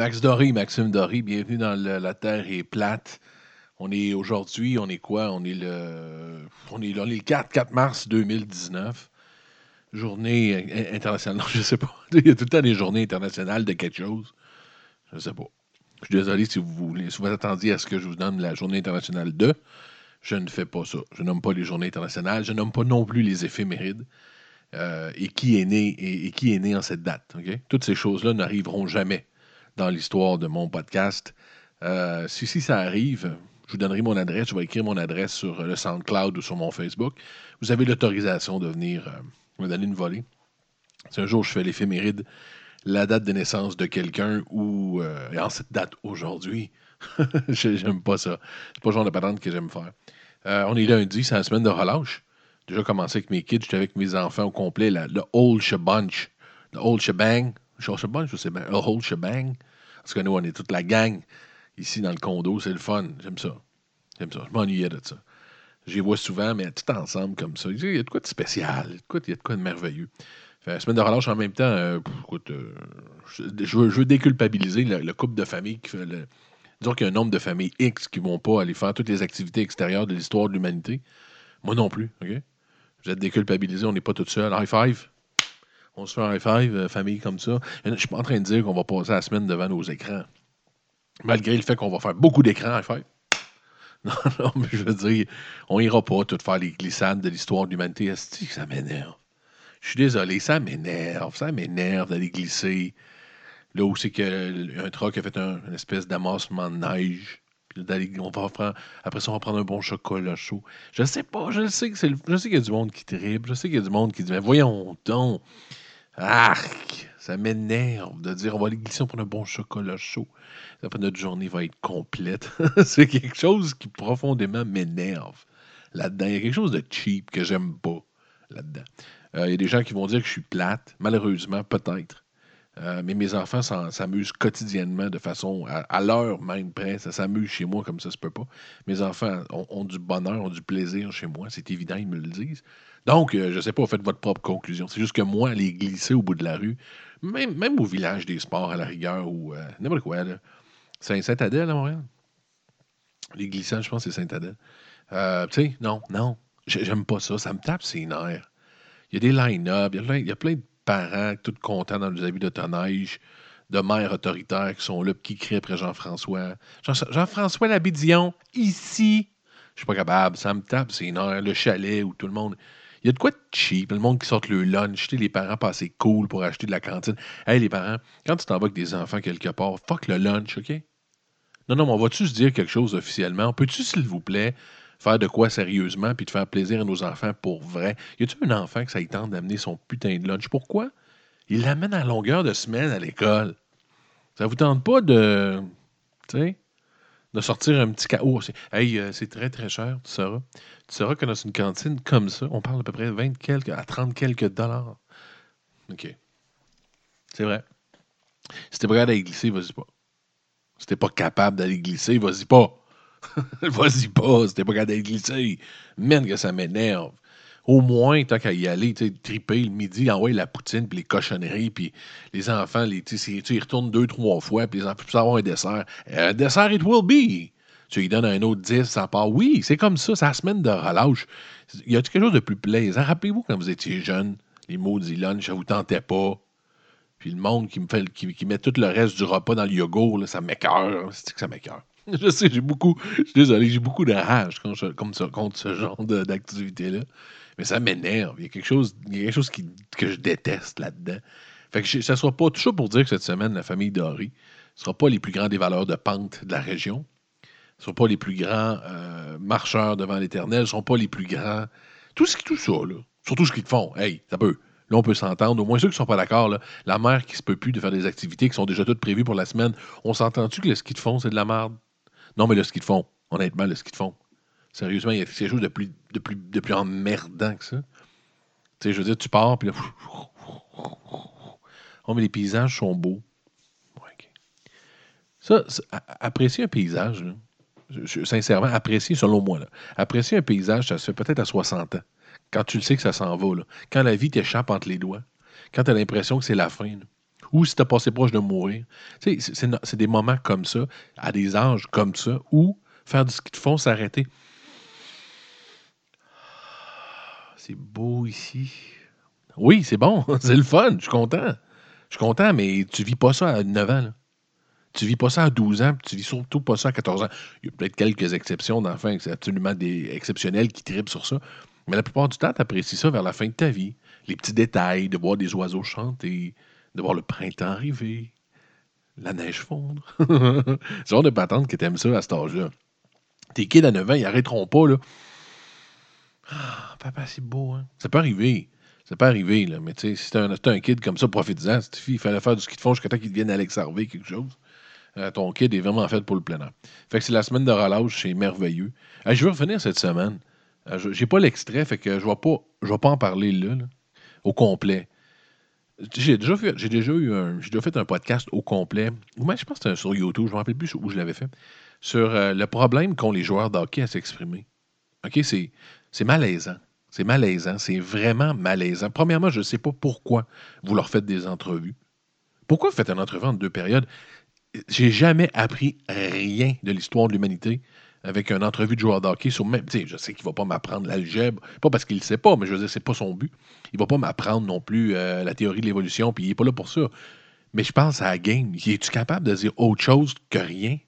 Max Doré, Maxime Doré, bienvenue dans La Terre est plate. On est aujourd'hui, on est quoi? On est le, on est, le 4, 4 mars 2019. Journée internationale. Non, je sais pas. Il y a tout le temps des journées internationales de quelque chose. Je sais pas. Je suis désolé si vous voulez, vous attendiez à ce que je vous donne la journée internationale de. Je ne fais pas ça. Je nomme pas les journées internationales. Je nomme pas non plus les éphémérides. Euh, et qui est né et, qui est né en cette date. Toutes ces choses-là n'arriveront jamais dans l'histoire de mon podcast. Euh, si, si ça arrive, je vous donnerai mon adresse. Je vais écrire mon adresse sur le SoundCloud ou sur mon Facebook. Vous avez l'autorisation de venir euh, me donner une volée. Si un jour je fais l'éphéméride, la date de naissance de quelqu'un ou en cette date aujourd'hui, j'aime pas ça. C'est pas le genre de patente que j'aime faire. on est lundi, c'est la semaine de relâche déjà commencé avec mes kids, j'étais avec mes enfants au complet, le old shebunch, le old shebang, shebang, je sais bien, le old shebang. Parce que nous, on est toute la gang ici dans le condo, c'est le fun, j'aime ça. J'aime ça, je m'ennuyais de ça. J'y vois souvent, mais tout ensemble comme ça. Il y a de quoi de spécial, il y a de quoi de, merveilleux. Fait, semaine de relâche en même temps, euh, écoute, euh, je, veux, déculpabiliser le, couple de familles qui fait Disons qu'il y a un nombre de familles X qui ne vont pas aller faire toutes les activités extérieures de l'histoire de l'humanité. Moi non plus, OK? Vous êtes déculpabilisés, on n'est pas tout seul. High five. On se fait un high five, euh, famille comme ça. Je ne suis pas en train de dire qu'on va passer la semaine devant nos écrans. Malgré le fait qu'on va faire beaucoup d'écrans, high five. Non, non, mais je veux dire, on n'ira pas tout faire les glissades de l'histoire de l'humanité. Ça m'énerve? Je suis désolé, ça m'énerve. Ça m'énerve d'aller glisser. Là où c'est qu'un truck a fait un, une espèce d'amassement de neige on va prendre, après ça, on va prendre un bon chocolat chaud. Je sais pas, je sais que c'est je sais qu'il y a du monde qui tripe, je sais qu'il y a du monde qui dit Mais voyons donc, arc, ça m'énerve de dire on va aller glisser, prend un bon chocolat chaud. Après, notre journée va être complète. c'est quelque chose qui profondément m'énerve là-dedans. Il y a quelque chose de cheap que j'aime pas là-dedans. Euh, il y a des gens qui vont dire que je suis plate, malheureusement, peut-être. Euh, mais mes enfants s'amusent quotidiennement de façon à, l'heure même près. Ça s'amuse chez moi comme ça se peut pas. Mes enfants ont, du bonheur, ont du plaisir chez moi. C'est évident, ils me le disent. Donc, euh, je ne sais pas, faites votre propre conclusion. C'est juste que moi, aller glisser au bout de la rue, même, au village des sports à la rigueur ou euh, n'importe quoi, c'est Saint-Adèle à Montréal? Les glissades, je pense c'est Saint-Adèle. tu sais, non, non. J'aime pas ça. Ça me tape ses nerfs. Il y a des line-up, il y a plein de parents, tout contents dans les habits d'autoneige, de mères autoritaires qui sont là, qui crient après Jean-François. Jean-François Labidillon, ici. Je suis pas capable, ça me tape, c'est une le chalet où tout le monde. Il y a de quoi de cheap, le monde qui sort le lunch, les parents passent cool pour acheter de la cantine. Hey, les parents, quand tu t'en des enfants quelque part, fuck le lunch, OK? Non, non, mais on va-tu se dire quelque chose officiellement? Peux-tu, s'il vous plaît, faire de quoi sérieusement puis de faire plaisir à nos enfants pour vrai? Y a-tu un enfant que ça y tente d'amener son putain de lunch? Pourquoi? Il l'amène à longueur de semaine à l'école. Ça vous tente pas de. Tu sais? De sortir un petit chaos. Hey, euh, c'est très très cher, tu sauras. Tu sauras que dans une cantine comme ça, on parle à peu près 20 quelques à 30 quelques dollars. OK. C'est vrai. Si t'es pas capable d'aller glisser, vas-y pas. Si t'es pas capable d'aller glisser, vas-y pas. Vas-y pas, c'était pas capable d'être glissé. Mène que ça m'énerve. Au moins, tant qu'à y aller, tu triper le midi, envoyer la poutine, puis les cochonneries, puis les enfants, les, ils retournent deux, trois fois, puis les enfants peuvent avoir un dessert. Un dessert, it will be. Tu lui donnes un autre 10, ça part. Oui, c'est comme ça, c'est la semaine de relâche. Y a quelque chose de plus plaisant? Rappelez-vous quand vous étiez jeune, les maudits lunch, ça vous tentait pas. Puis le monde qui me fait qui, met tout le reste du repas dans le yogourt, ça m'écœure. C'est que ça m'écœure. Je sais, j'ai beaucoup. Je suis désolé, j'ai beaucoup de rage contre ce genre d'activité-là. Mais ça m'énerve. Il y a quelque chose, il y a quelque chose que je déteste là-dedans. Fait que ça sera pas tout ça pour dire que cette semaine, la famille Doré ne sera pas les plus grands des valeurs de pente de la région. ne seront pas les plus grands euh, marcheurs devant l'éternel. ne seront pas les plus grands. Tout, ce, tout ça, là. Surtout ce qu'ils font. Hey, ça peut. Là, on peut s'entendre. Au moins ceux qui ne sont pas d'accord, la mère qui se peut plus de faire des activités qui sont déjà toutes prévues pour la semaine, on s'entend-tu que ski de fond, c'est de la merde? Non, mais le ski de fond, honnêtement, le ski de fond. Sérieusement, il y a quelque chose de plus, de plus, de plus emmerdant que ça. Tu sais, je veux dire, tu pars, puis là. Oh, mais les paysages sont beaux. Ça, apprécier un paysage, sincèrement, apprécier, selon moi, là, apprécier un paysage, ça se fait peut-être à 60 ans. Quand tu le sais que ça s'en va, là. Quand la vie t'échappe entre les doigts. Quand tu as l'impression que c'est la fin. Ou si tu as passé proche de mourir. C'est des moments comme ça, à des âges comme ça, où faire du ski de fond, s'arrêter. C'est beau ici. Oui, c'est bon, c'est le fun, je suis content. Je suis content, mais tu vis pas ça à 9 ans. Tu vis pas ça à 12 ans, puis tu vis surtout pas ça à 14 ans. Il y a peut-être quelques exceptions d'enfants, c'est absolument des exceptionnels qui tripent sur ça. Mais la plupart du temps, tu apprécies ça vers la fin de ta vie. Les petits détails, de voir des oiseaux chanter, de voir le printemps arriver, la neige fondre. c'est genre de patente que t'aimes ça à cet âge-là. Tes kids à 9 ans, ils arrêteront pas, là. Ah, papa, c'est beau, hein? Ça peut arriver. Ça peut arriver, là. Mais tu sais, si t'as un, un, kid comme ça, profite-en. il fallait faire du ski de fond jusqu'à temps qu'il devienne Alex Harvey, quelque chose. Euh, ton kid est vraiment fait pour le plein air. Fait que c'est la semaine de relâche, c'est merveilleux. je veux revenir cette semaine. Euh, j'ai pas l'extrait, fait que je vais pas, je vais pas en parler là, au complet. J'ai déjà, fait, j'ai déjà eu un, j'ai déjà fait un podcast au complet. Moi, je pense que c'était sur YouTube, je ne me rappelle plus où je l'avais fait. Sur euh, le problème qu'ont les joueurs d'hockey à s'exprimer. OK, c'est, c'est malaisant. C'est malaisant. C'est vraiment malaisant. Premièrement, je ne sais pas pourquoi vous leur faites des entrevues. Pourquoi vous faites une entrevue en deux périodes? j'ai jamais appris rien de l'histoire de l'humanité avec une entrevue de joueur d'hockey sur même. Je sais qu'il ne va pas m'apprendre l'algèbre, pas parce qu'il ne sait pas, mais je veux dire, c'est pas son but. Il ne va pas m'apprendre non plus euh, la théorie de l'évolution, puis il n'est pas là pour ça. Mais je pense à la game. Es-tu capable de dire autre chose que rien?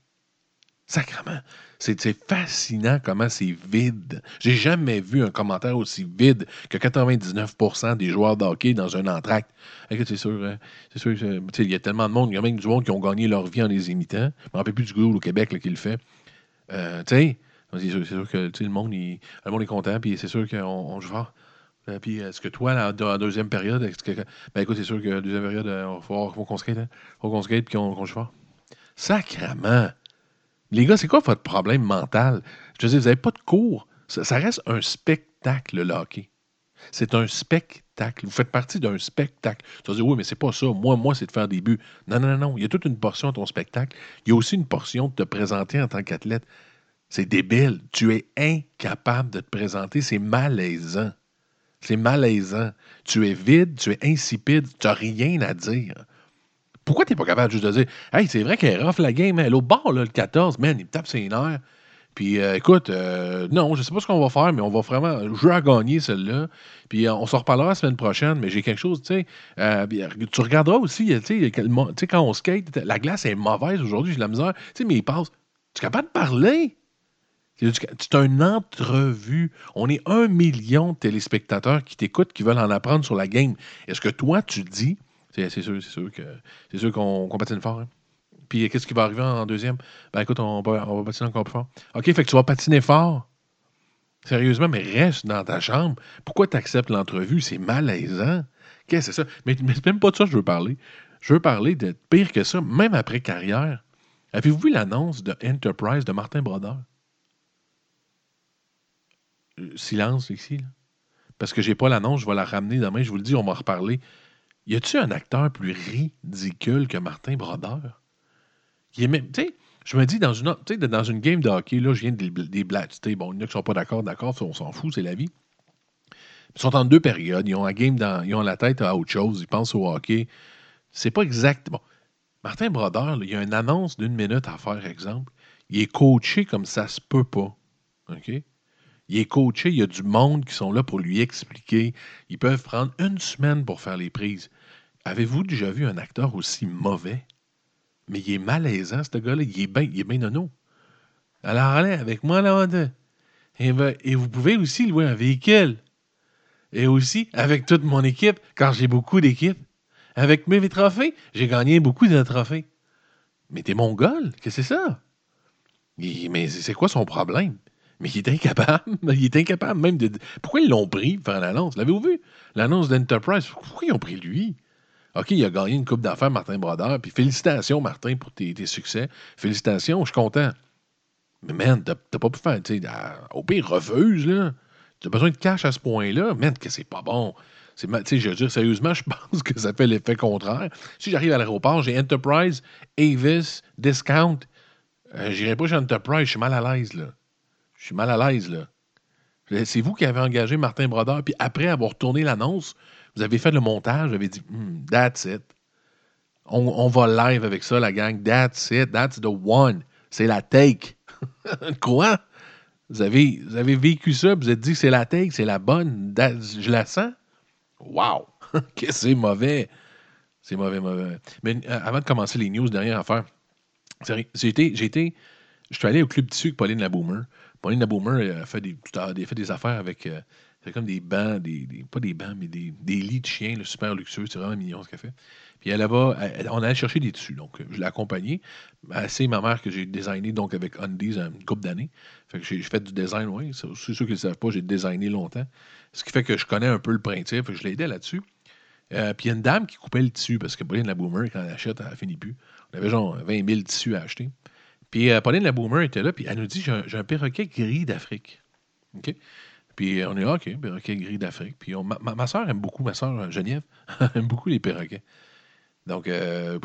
Sacrement. C'est fascinant comment c'est vide. J'ai jamais vu un commentaire aussi vide que 99% des joueurs de hockey dans un entracte. C'est sûr, hein, c'est sûr il y a tellement de monde, il y a même du monde qui ont gagné leur vie en les imitant. Je ne me rappelle plus du groupe au Québec qui le fait. Euh, tu sais, c'est sûr, que le monde, le monde est content, puis c'est sûr qu'on on joue fort. Euh, puis est-ce que toi, la, deuxième période, ben écoute, c'est sûr que la deuxième période, il euh, faut, qu'on skate, hein? faut qu'on skate puis qu'on joue fort. Sacrement! Les gars, c'est quoi votre problème mental? Je veux dire, vous n'avez pas de cours. Ça, reste un spectacle, le hockey. C'est un spectacle. Vous faites partie d'un spectacle. Tu vas dire, oui, mais c'est pas ça. Moi, moi, c'est de faire des buts. Non, non, non, non. Il y a toute une portion de ton spectacle. Il y a aussi une portion de te présenter en tant qu'athlète. C'est débile. Tu es incapable de te présenter. C'est malaisant. C'est malaisant. Tu es vide, tu es insipide, tu n'as rien à dire. Pourquoi tu n'es pas capable juste de dire Hey, c'est vrai qu'elle rough la game, elle au bord, là, le 14, man, il me tape ses nerfs. Puis euh, écoute, euh, non, je sais pas ce qu'on va faire, mais on va vraiment jouer à gagner celle-là. Puis euh, on s'en reparlera la semaine prochaine, mais j'ai quelque chose, tu sais. tu regarderas aussi, tu sais, quand on skate, la glace est mauvaise aujourd'hui, j'ai de la misère. Tu sais, mais il passe. Tu es capable de parler? C'est une entrevue. On est un million de téléspectateurs qui t'écoutent, qui veulent en apprendre sur la game. Est-ce que toi, tu dis, c'est sûr, c'est sûr que c'est sûr qu'on patine fort. Hein. Puis qu'est-ce qui va arriver en deuxième? Ben écoute, on va, patiner encore plus fort. OK, fait que tu vas patiner fort. Sérieusement, mais reste dans ta chambre. Pourquoi tu acceptes l'entrevue? C'est malaisant. Qu'est-ce que c'est ça? Mais, c'est même pas de ça que je veux parler. Je veux parler de pire que ça, même après carrière. Avez-vous vu l'annonce de Enterprise de Martin Brodeur? Euh, silence ici. Parce que j'ai pas l'annonce, je vais la ramener demain, je vous le dis, on va en reparler. Y a-tu un acteur plus ridicule que Martin Brodeur? Je me dis, dans une, dans une game de hockey, là, je viens des, des. Bon, il y en a qui sont pas d'accord, d'accord, on s'en fout, c'est la vie. Ils sont en deux périodes. Ils ont la game dans, ils ont la tête à autre chose. Ils pensent au hockey. C'est pas exact. Bon, Martin Brodeur, il y a une annonce d'une minute à faire, exemple. Il est coaché comme ça se peut pas. OK? Il est coaché, il y a du monde qui sont là pour lui expliquer. Ils peuvent prendre une semaine pour faire les prises. Avez-vous déjà vu un acteur aussi mauvais? Mais il est malaisant, ce gars-là. Il est bien bien nono. Alors, allez avec moi, là, et, et vous pouvez aussi louer un véhicule. Et aussi, avec toute mon équipe, car j'ai beaucoup d'équipes. Avec mes trophées, j'ai gagné beaucoup de trophées. Mais t'es mongol, qu'est-ce que c'est ça? mais c'est quoi son problème? Mais il est incapable. Il est incapable même de. Pourquoi ils l'ont pris pour faire l'annonce? L'avez-vous vu? L'annonce d'Enterprise. Pourquoi ils ont pris lui? OK, il a gagné une coupe d'affaires, Martin Brodeur. Puis félicitations, Martin, pour tes, succès. Félicitations, je suis content. Mais man, t'as pas pu faire. Au pire, refuse, là. Tu as besoin de cash à ce point-là. Man, que c'est pas bon. Je veux dire, sérieusement, je pense que ça fait l'effet contraire. Si j'arrive à l'aéroport, j'ai Enterprise, Avis, Discount. Euh, J'irai pas chez Enterprise, je suis mal à l'aise, là. Je suis mal à l'aise, là. C'est vous qui avez engagé Martin Brodeur, puis après avoir tourné l'annonce, vous avez fait le montage, vous avez dit hmm, That's it. On, va live avec ça, la gang. That's it. That's the one. C'est la take. Quoi? Vous avez, vous avez vécu ça, vous avez dit c'est la take, c'est la bonne. Je la sens. Wow! que c'est mauvais. C'est mauvais, mauvais. Mais euh, avant de commencer les news, dernière affaire. J'ai été, j'ai été- je suis allé au club tissu avec Pauline la Boomer. Pauline la Boomer elle a fait des, elle a fait des affaires avec. euh, c'est comme des bancs, des, pas des bancs, mais des, des lits de chiens, là, super luxueux. C'est vraiment mignon ce qu'elle fait. Puis elle va, on allait chercher des tissus. Donc, je l'ai accompagnée. Euh, C'est ma mère que j'ai designé donc avec Undies une couple d'années. Fait que j'ai fait du design, oui. C'est c'est ceux qui ne savent pas, j'ai designé longtemps. Ce qui fait que je connais un peu le principe. Fait que je l'ai aidé là-dessus. Euh, puis il y a une dame qui coupait le tissu parce que Pauline la Boomer, quand elle achète, elle finit plus. On avait genre 20 000 tissus à acheter. Puis euh, Pauline la Boomer était là, puis elle nous dit J'ai un, un perroquet gris d'Afrique. OK? Puis euh, on est OK, perroquet gris d'Afrique. Puis ma, ma, soeur aime beaucoup, ma soeur Geneviève, aime beaucoup les perroquets. Donc, euh,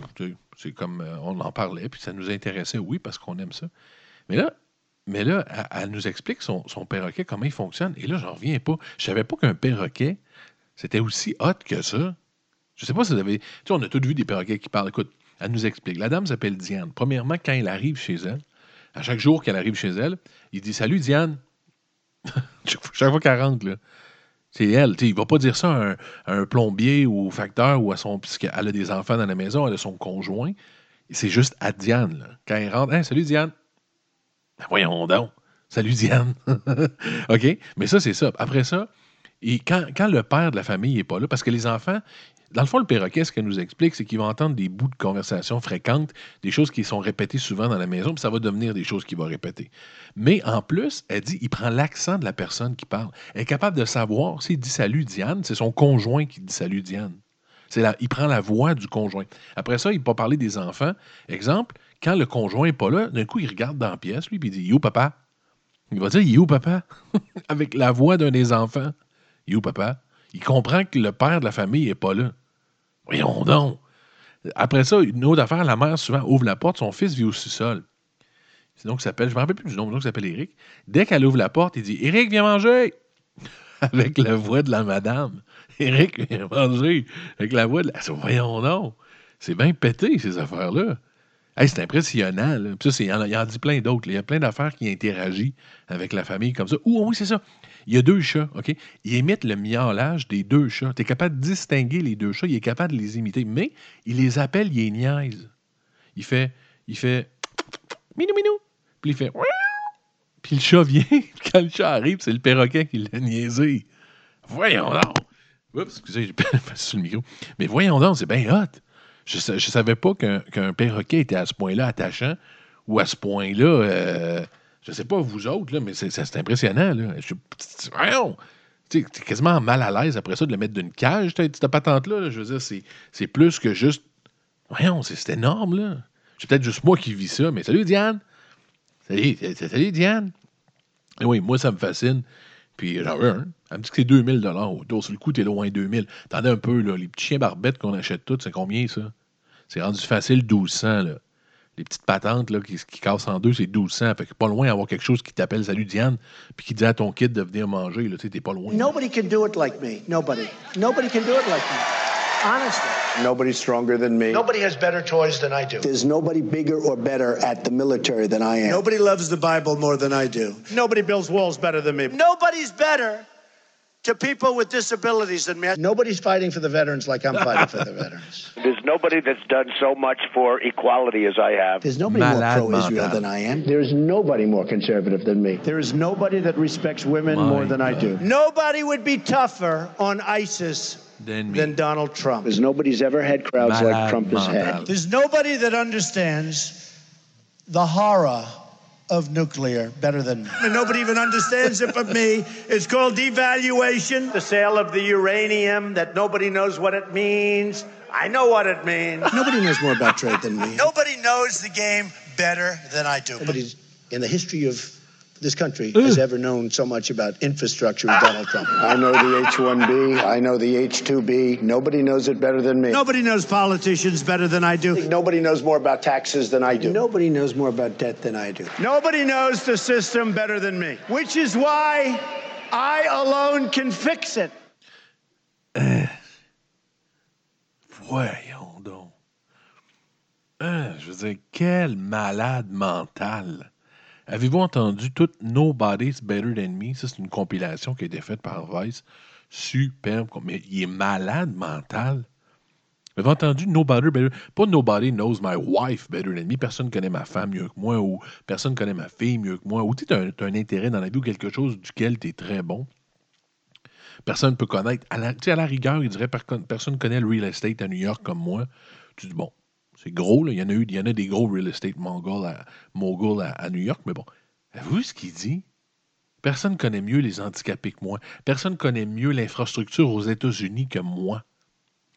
c'est comme euh, on en parlait, puis ça nous intéressait, oui, parce qu'on aime ça. Mais là, elle, nous explique son, son perroquet, comment il fonctionne. Et là, j'en reviens pas. Je savais pas qu'un perroquet, c'était aussi hot que ça. Je sais pas si vous avez. Tu sais, on a tous vu des perroquets qui parlent. Écoute, elle nous explique. La dame s'appelle Diane. Premièrement, quand elle arrive chez elle, à chaque jour qu'elle arrive chez elle, il dit Salut Diane. chaque fois- qu'elle rentre. C'est elle. Tu sais, il va pas dire ça à un, plombier ou au facteur ou à son. Puisqu'elle a des enfants dans la maison, elle a son conjoint. C'est juste à Diane. Quand elle rentre, Hey, salut Diane. Ben voyons donc. Salut Diane. OK? Mais ça, c'est ça. Après ça, et quand, quand le père de la famille n'est pas là, parce que les enfants, dans le fond, le perroquet, ce qu'elle nous explique, c'est qu'il va entendre des bouts de conversation fréquentes, des choses qui sont répétées souvent dans la maison, puis ça va devenir des choses qu'il va répéter. Mais en plus, elle dit, il prend l'accent de la personne qui parle. Elle est capable de savoir, s'il dit salut Diane, c'est son conjoint qui dit salut Diane. Il prend la voix du conjoint. Après ça, il va parler des enfants. Exemple, quand le conjoint n'est pas là, d'un coup, il regarde dans la pièce, lui, puis il dit Yo, papa. Il va dire Yo, papa. Avec la voix d'un des enfants. Yo, papa. Il comprend que le père de la famille n'est pas là. Voyons donc. Après ça, une autre affaire, la mère souvent ouvre la porte, son fils vit au sous-sol. C'est donc, il s'appelle, je ne me rappelle plus du nom, donc il s'appelle Eric. Dès qu'elle ouvre la porte, il dit Eric, viens manger Avec la voix de la madame. Eric, viens manger Avec la voix de la. Voyons donc. C'est bien pété, ces affaires-là. C'est impressionnant. Puis ça, il y en a- dit plein d'autres. Il y a plein d'affaires qui interagissent avec la famille comme ça. Ou oui, c'est ça. Il y a deux chats, OK? Il imite le miaulage des deux chats. Tu es capable de distinguer les deux chats, il est capable de les imiter, mais il les appelle, il les niaise. Il fait, il fait minou minou, puis il fait puis le chat vient, quand le chat arrive, c'est le perroquet qui l'a niaisé. Voyons donc. Oups, excusez, j'ai pas sur le micro. Mais voyons donc, c'est bien hot. Je, je savais pas qu'un qu'un perroquet était à ce point-là attachant ou à ce point-là. euh, je sais pas vous autres, là, mais c'est impressionnant. Là. Je, es quasiment mal à l'aise après ça de le mettre d'une cage, cette patente-là. là. Je veux dire, c'est plus que juste. Voyons, c'est énorme, là. C'est peut-être juste moi qui vis ça, mais salut Diane! Salut, salut Diane! Et oui, moi, ça me fascine. Puis j'en veux un. Elle me dit que c'est 2000 autour. Sur le coup, t'es loin 2000. T'en as un peu, là. Les petits chiens barbettes qu'on achète tous, c'est combien, ça? C'est rendu facile 1200, là. Les petites patentes là, qui, qui cassent en deux, c'est 1200. Fait que pas loin d'avoir quelque chose qui t'appelle Salut Diane, puis qui dit à ton kid de venir manger. Là, tu sais, t'es pas loin. Nobody can do it like me. Nobody. Nobody can do it like me. Honestly. Nobody's stronger than me. Nobody has better toys than I do. There's nobody bigger or better at the military than I am. Nobody loves the Bible more than I do. Nobody builds walls better than me. Nobody's better to people with disabilities than me. Nobody's fighting for the veterans like I'm fighting for the veterans. There's nobody that's done so much for equality as I have. There's nobody Malade more pro-Israel mental. than I am. There's nobody more conservative than me. There is nobody that respects women My more than I do. Nobody would be tougher on ISIS Then me. Than Donald Trump. Because nobody's ever had crowds Malade like Trump has had. There's nobody that understands the horror of nuclear better than me. And nobody even understands it but me. It's called devaluation. The sale of the uranium that nobody knows what it means. I know what it means. Nobody knows more about trade than me. Nobody knows the game better than I do. Nobody's in the history of this country has ever known so much about infrastructure as Donald Trump. I know the H-1B. I know the H-2B. Nobody knows it better than me. Nobody knows politicians better than I do. Nobody knows more about taxes than I do. Nobody knows more about debt than I do. Nobody knows the system better than me, which is why I alone can fix it. Voyons donc. Hein, je veux dire, quel malade mental. Avez-vous entendu tout Nobody's Better Than Me? Ça, c'est une compilation qui a été faite par Vice. Superbe. Mais il est malade mental. Avez-vous entendu Nobody Better? Pas Nobody knows my wife better than me. Personne ne connaît ma femme mieux que moi ou personne ne connaît ma fille mieux que moi. Ou tu as, un intérêt dans la vie ou quelque chose duquel tu es très bon. Personne ne peut connaître. À la, à la rigueur, il dirait personne ne connaît le real estate à New York comme moi. Tu dis, bon, c'est gros. Il y en a eu, il y en a des gros real estate mongols à, New York, mais bon. Vu ce qu'il dit? Personne ne connaît mieux les handicapés que moi. Personne ne connaît mieux l'infrastructure aux États-Unis que moi.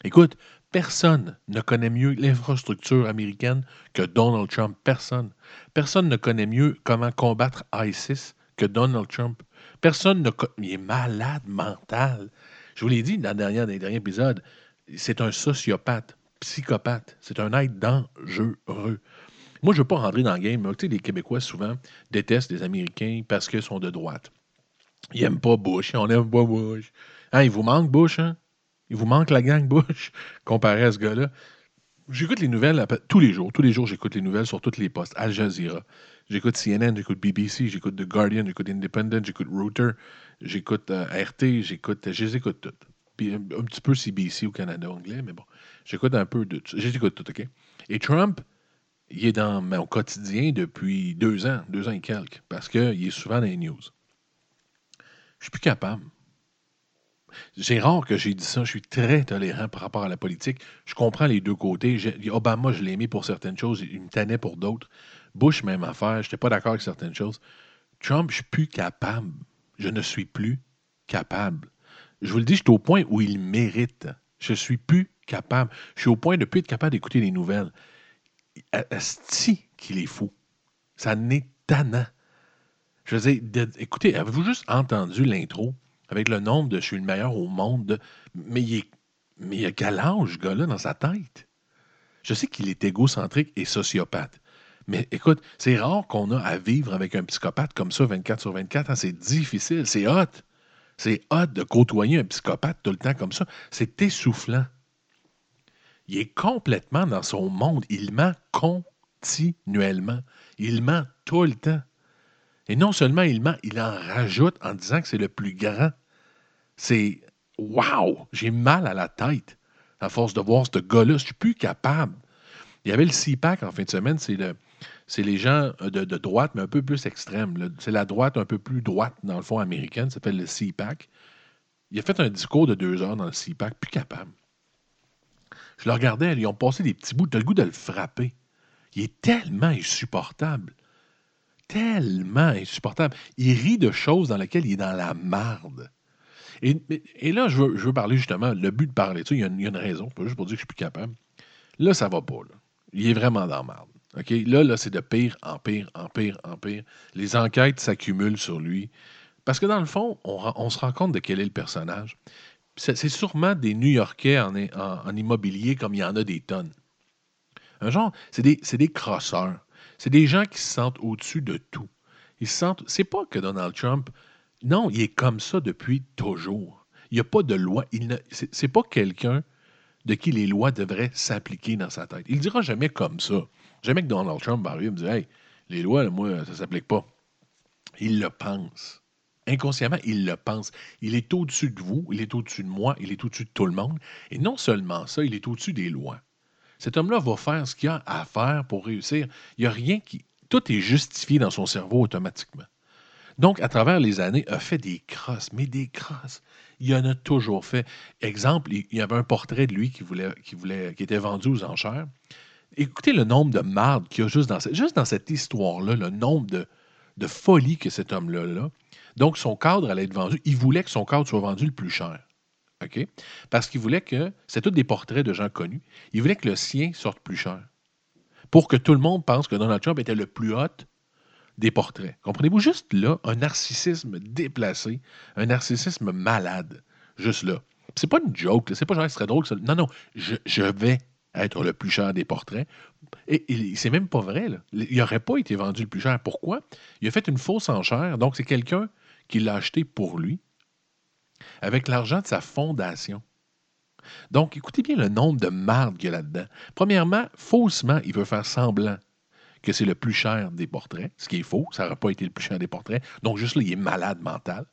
Écoute, personne ne connaît mieux l'infrastructure américaine que Donald Trump. Personne. Personne ne connaît mieux comment combattre ISIS que Donald Trump. Personne ne connaît. Il est malade mental. Je vous l'ai dit dans, le dernier, derniers épisodes, c'est un sociopathe, psychopathe. C'est un être dangereux. Moi, je ne veux pas rentrer dans le game. Tu les Québécois, souvent, détestent les Américains parce qu'ils sont de droite. Ils n'aiment pas Bush. On n'aime pas Bush. Hein, il vous manque Bush, hein? Il vous manque la gang Bush comparé à ce gars-là. J'écoute les nouvelles tous les jours. Tous les jours, j'écoute les nouvelles sur tous les postes. Al Jazeera. J'écoute CNN, j'écoute BBC, j'écoute The Guardian, j'écoute Independent, j'écoute Reuters, j'écoute euh, RT, j'écoute. Je les écoute toutes. Puis un, petit peu CBC au Canada anglais, mais bon. J'écoute un peu de. J'écoute tout, OK? Et Trump, il est dans mon quotidien depuis deux ans, deux ans et quelques, parce qu'il est souvent dans les news. Je suis plus capable. C'est rare que j'ai dit ça. Je suis très tolérant par rapport à la politique. Je comprends les deux côtés. Obama, je l'ai aimé pour certaines choses. Il me tannait pour d'autres. Bush, même affaire. Je n'étais pas d'accord avec certaines choses. Trump, je suis plus capable. Je ne suis plus capable. Je vous le dis, je suis au point où il mérite. Je suis plus capable. Je suis au point de plus être capable d'écouter les nouvelles. Asti qu'il est fou. Ça n'est tannant. Je veux dire, écoutez, avez-vous juste entendu l'intro? avec le nombre de je suis le meilleur au monde. mais, il est, mais a quel âge, gars-là, dans sa tête? Je sais qu'il est égocentrique et sociopathe. Mais écoute, c'est rare qu'on a à vivre avec un psychopathe comme ça 24 sur 24. Hein. C'est difficile, c'est hot. C'est hot de côtoyer un psychopathe tout le temps comme ça. C'est essoufflant. Il est complètement dans son monde. Il ment continuellement. Il ment tout le temps. Et non seulement il ment, il en rajoute en disant que c'est le plus grand. C'est Wow! J'ai mal à la tête à force de voir ce gars-là. Je suis plus capable. Il y avait le CPAC en fin de semaine, c'est le, c'est les gens de, droite, mais un peu plus extrême. C'est la droite un peu plus droite, dans le fond, américaine, ça s'appelle le CPAC. Il a fait un discours de deux heures dans le CPAC, plus capable. Je le regardais, ils ont passé des petits bouts, tu as le goût de le frapper. Il est tellement insupportable tellement insupportable. Il rit de choses dans lesquelles il est dans la marde. Et, là, je veux, parler justement, le but de parler de ça, il y, a, une raison, pas juste pour dire que je suis plus capable. Là, ça va pas. Il est vraiment dans la marde. OK? Là, là c'est de pire en pire, en pire, en pire. Les enquêtes s'accumulent sur lui. Parce que dans le fond, on, se rend compte de quel est le personnage. C'est sûrement des New-Yorkais en, immobilier comme il y en a des tonnes. Un genre, c'est des, des crosseurs. C'est des gens qui se sentent au-dessus de tout. Ils se sentent. C'est pas que Donald Trump. Non, il est comme ça depuis toujours. Il n'y a pas de loi. Il. C'est pas quelqu'un de qui les lois devraient s'appliquer dans sa tête. Il ne dira jamais comme ça. Jamais que Donald Trump va arriver et me dire Hey, les lois, moi, ça ne s'applique pas. Il le pense. Inconsciemment, il le pense. Il est au-dessus de vous, il est au-dessus de moi, il est au-dessus de tout le monde. Et non seulement ça, il est au-dessus des lois. Cet homme-là va faire ce qu'il a à faire pour réussir. Il n'y a rien qui. Tout est justifié dans son cerveau automatiquement. Donc, à travers les années, a fait des crosses, mais des crosses. Il en a toujours fait. Exemple, il y avait un portrait de lui qui, voulait, qui, voulait, qui était vendu aux enchères. Écoutez le nombre de mardes qu'il y a juste dans, cette, histoire-là, le nombre de, de folie que cet homme-là. Donc, son cadre allait être vendu. Il voulait que son cadre soit vendu le plus cher. Parce qu'il voulait que, c'est tous des portraits de gens connus, il voulait que le sien sorte plus cher. Pour que tout le monde pense que Donald Trump était le plus hot des portraits. Comprenez-vous? Juste là, un narcissisme déplacé, un narcissisme malade. Juste là. C'est pas une joke, c'est pas genre, ce serait drôle ça. Non, non, je, vais être le plus cher des portraits. Et, c'est même pas vrai. Là. Il n'aurait pas été vendu le plus cher. Pourquoi? Il a fait une fausse enchère. Donc, c'est quelqu'un qui l'a acheté pour lui avec l'argent de sa fondation. Donc, écoutez bien le nombre de mardes qu'il y a là-dedans. Premièrement, faussement, il veut faire semblant que c'est le plus cher des portraits, ce qui est faux. Ça n'aurait pas été le plus cher des portraits. Donc, juste là, il est malade mental.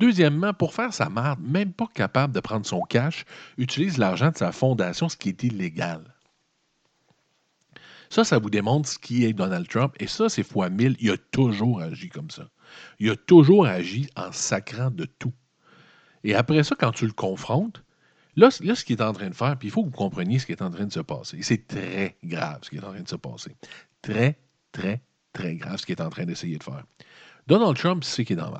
Deuxièmement, pour faire sa marde, même pas capable de prendre son cash, utilise l'argent de sa fondation, ce qui est illégal. Ça, ça vous démontre ce qui est Donald Trump. Et ça, c'est fois mille. Il a toujours agi comme ça. Il a toujours agi en sacrant de tout. Et après ça, quand tu le confrontes, là, ce qu'il est en train de faire, puis il faut que vous compreniez ce qui est en train de se passer. C'est très grave ce qui est en train de se passer. Très, très, très grave ce qu'il est en train d'essayer de faire. Donald Trump sait qu'il est dans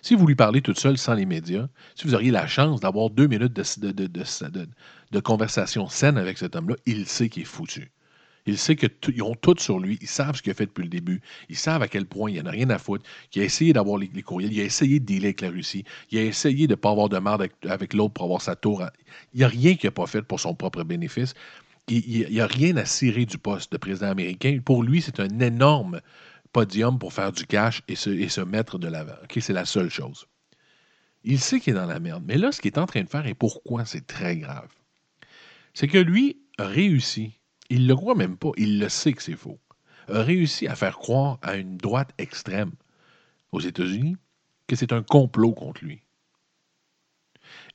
Si vous lui parlez toute seule sans les médias, si vous auriez la chance d'avoir deux minutes de, conversation saine avec cet homme-là, il sait qu'il est foutu. Il sait qu'ils ont tout sur lui. Ils savent ce qu'il a fait depuis le début. Ils savent à quel point il n'y en a rien à foutre. Il a essayé d'avoir les, courriels. Il a essayé de dealer avec la Russie. Il a essayé de ne pas avoir de merde avec, l'autre pour avoir sa tour. Il n'y a rien qu'il n'a pas fait pour son propre bénéfice. Il n'y a rien à cirer du poste de président américain. Pour lui, c'est un énorme podium pour faire du cash et se, et se mettre de l'avant. C'est la seule chose. Il sait qu'il est dans la merde. Mais là, ce qu'il est en train de faire et pourquoi c'est très grave, c'est que lui a réussi il le croit même pas, il le sait que c'est faux, a réussi à faire croire à une droite extrême aux États-Unis que c'est un complot contre lui.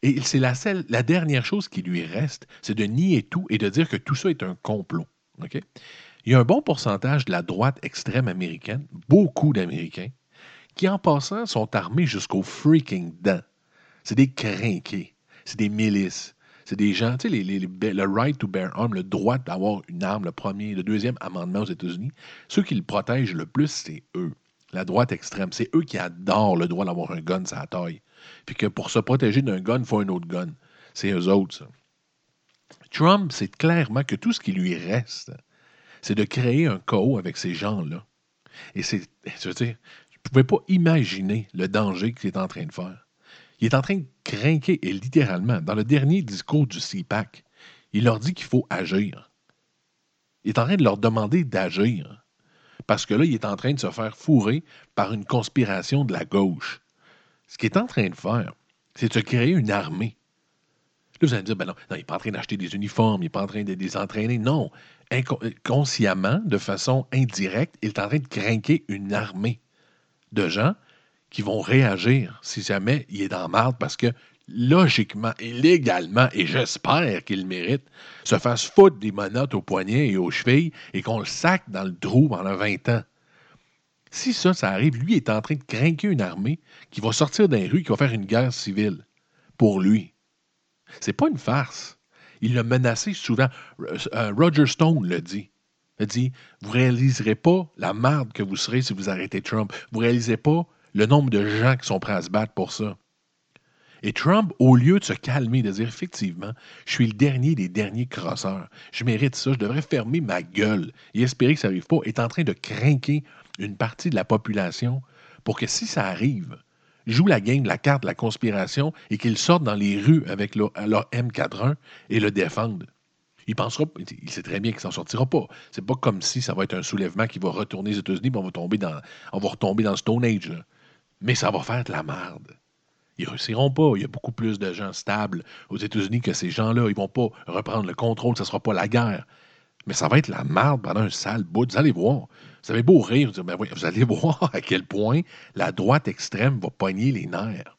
Et c'est la, la dernière chose qui lui reste, c'est de nier tout et de dire que tout ça est un complot. Il y a un bon pourcentage de la droite extrême américaine, beaucoup d'Américains, qui en passant sont armés jusqu'au freaking dents. C'est des crinqués, c'est des milices, c'est des gens, tu le right to bear arm, le droit d'avoir une arme, le premier, le deuxième amendement aux États-Unis, ceux qui le protègent le plus, c'est eux. La droite extrême, c'est eux qui adorent le droit d'avoir un gun ça taille. Puis que pour se protéger d'un gun, il faut un autre gun. C'est eux autres, ça. Trump, c'est clairement que tout ce qui lui reste, c'est de créer un chaos avec ces gens-là. Et c'est, je veux dire, je ne pouvais pas imaginer le danger qu'il est en train de faire. Il est en train de craquer, et littéralement, dans le dernier discours du CPAC, il leur dit qu'il faut agir. Il est en train de leur demander d'agir. Parce que là, il est en train de se faire fourrer par une conspiration de la gauche. Ce qu'il est en train de faire, c'est de se créer une armée. Là, vous allez me dire, ben non, il n'est pas en train d'acheter des uniformes, il n'est pas en train de les entraîner. Non. Inconsciemment, de façon indirecte, il est en train de craquer une armée de gens qui vont réagir si jamais il est dans marde parce que logiquement et légalement, et j'espère qu'il mérite, se fasse foutre des monottes aux poignets et aux chevilles et qu'on le sac dans le trou pendant 20 ans. Si ça, ça arrive, lui est en train de craquer une armée qui va sortir d'un rue, qui va faire une guerre civile pour lui. C'est pas une farce. Il l'a menacé souvent. Euh, Roger Stone le dit. Il dit Vous réaliserez pas la marde que vous serez si vous arrêtez Trump. Vous réalisez pas le nombre de gens qui sont prêts à se battre pour ça. Et Trump, au lieu de se calmer, de dire effectivement, je suis le dernier des derniers crosseurs, je mérite ça, je devrais fermer ma gueule et espérer que ça n'arrive pas, est en train de craquer une partie de la population pour que si ça arrive, joue la game, la carte la conspiration et qu'ils sortent dans les rues avec leur, leur M41 et le défendent. Il pensera, il sait très bien qu'il s'en sortira pas. C'est pas comme si ça va être un soulèvement qui va retourner aux États-Unis, on va dans, on va retomber dans le Stone Age. Mais ça va faire de la merde. Ils réussiront pas. Il y a beaucoup plus de gens stables aux États-Unis que ces gens-là. Ils vont pas reprendre le contrôle. Ce ne sera pas la guerre. Mais ça va être la merde pendant un sale bout. Vous allez voir. Vous avez beau rire, vous, ben allez voir à quel point la droite extrême va pogner les nerfs.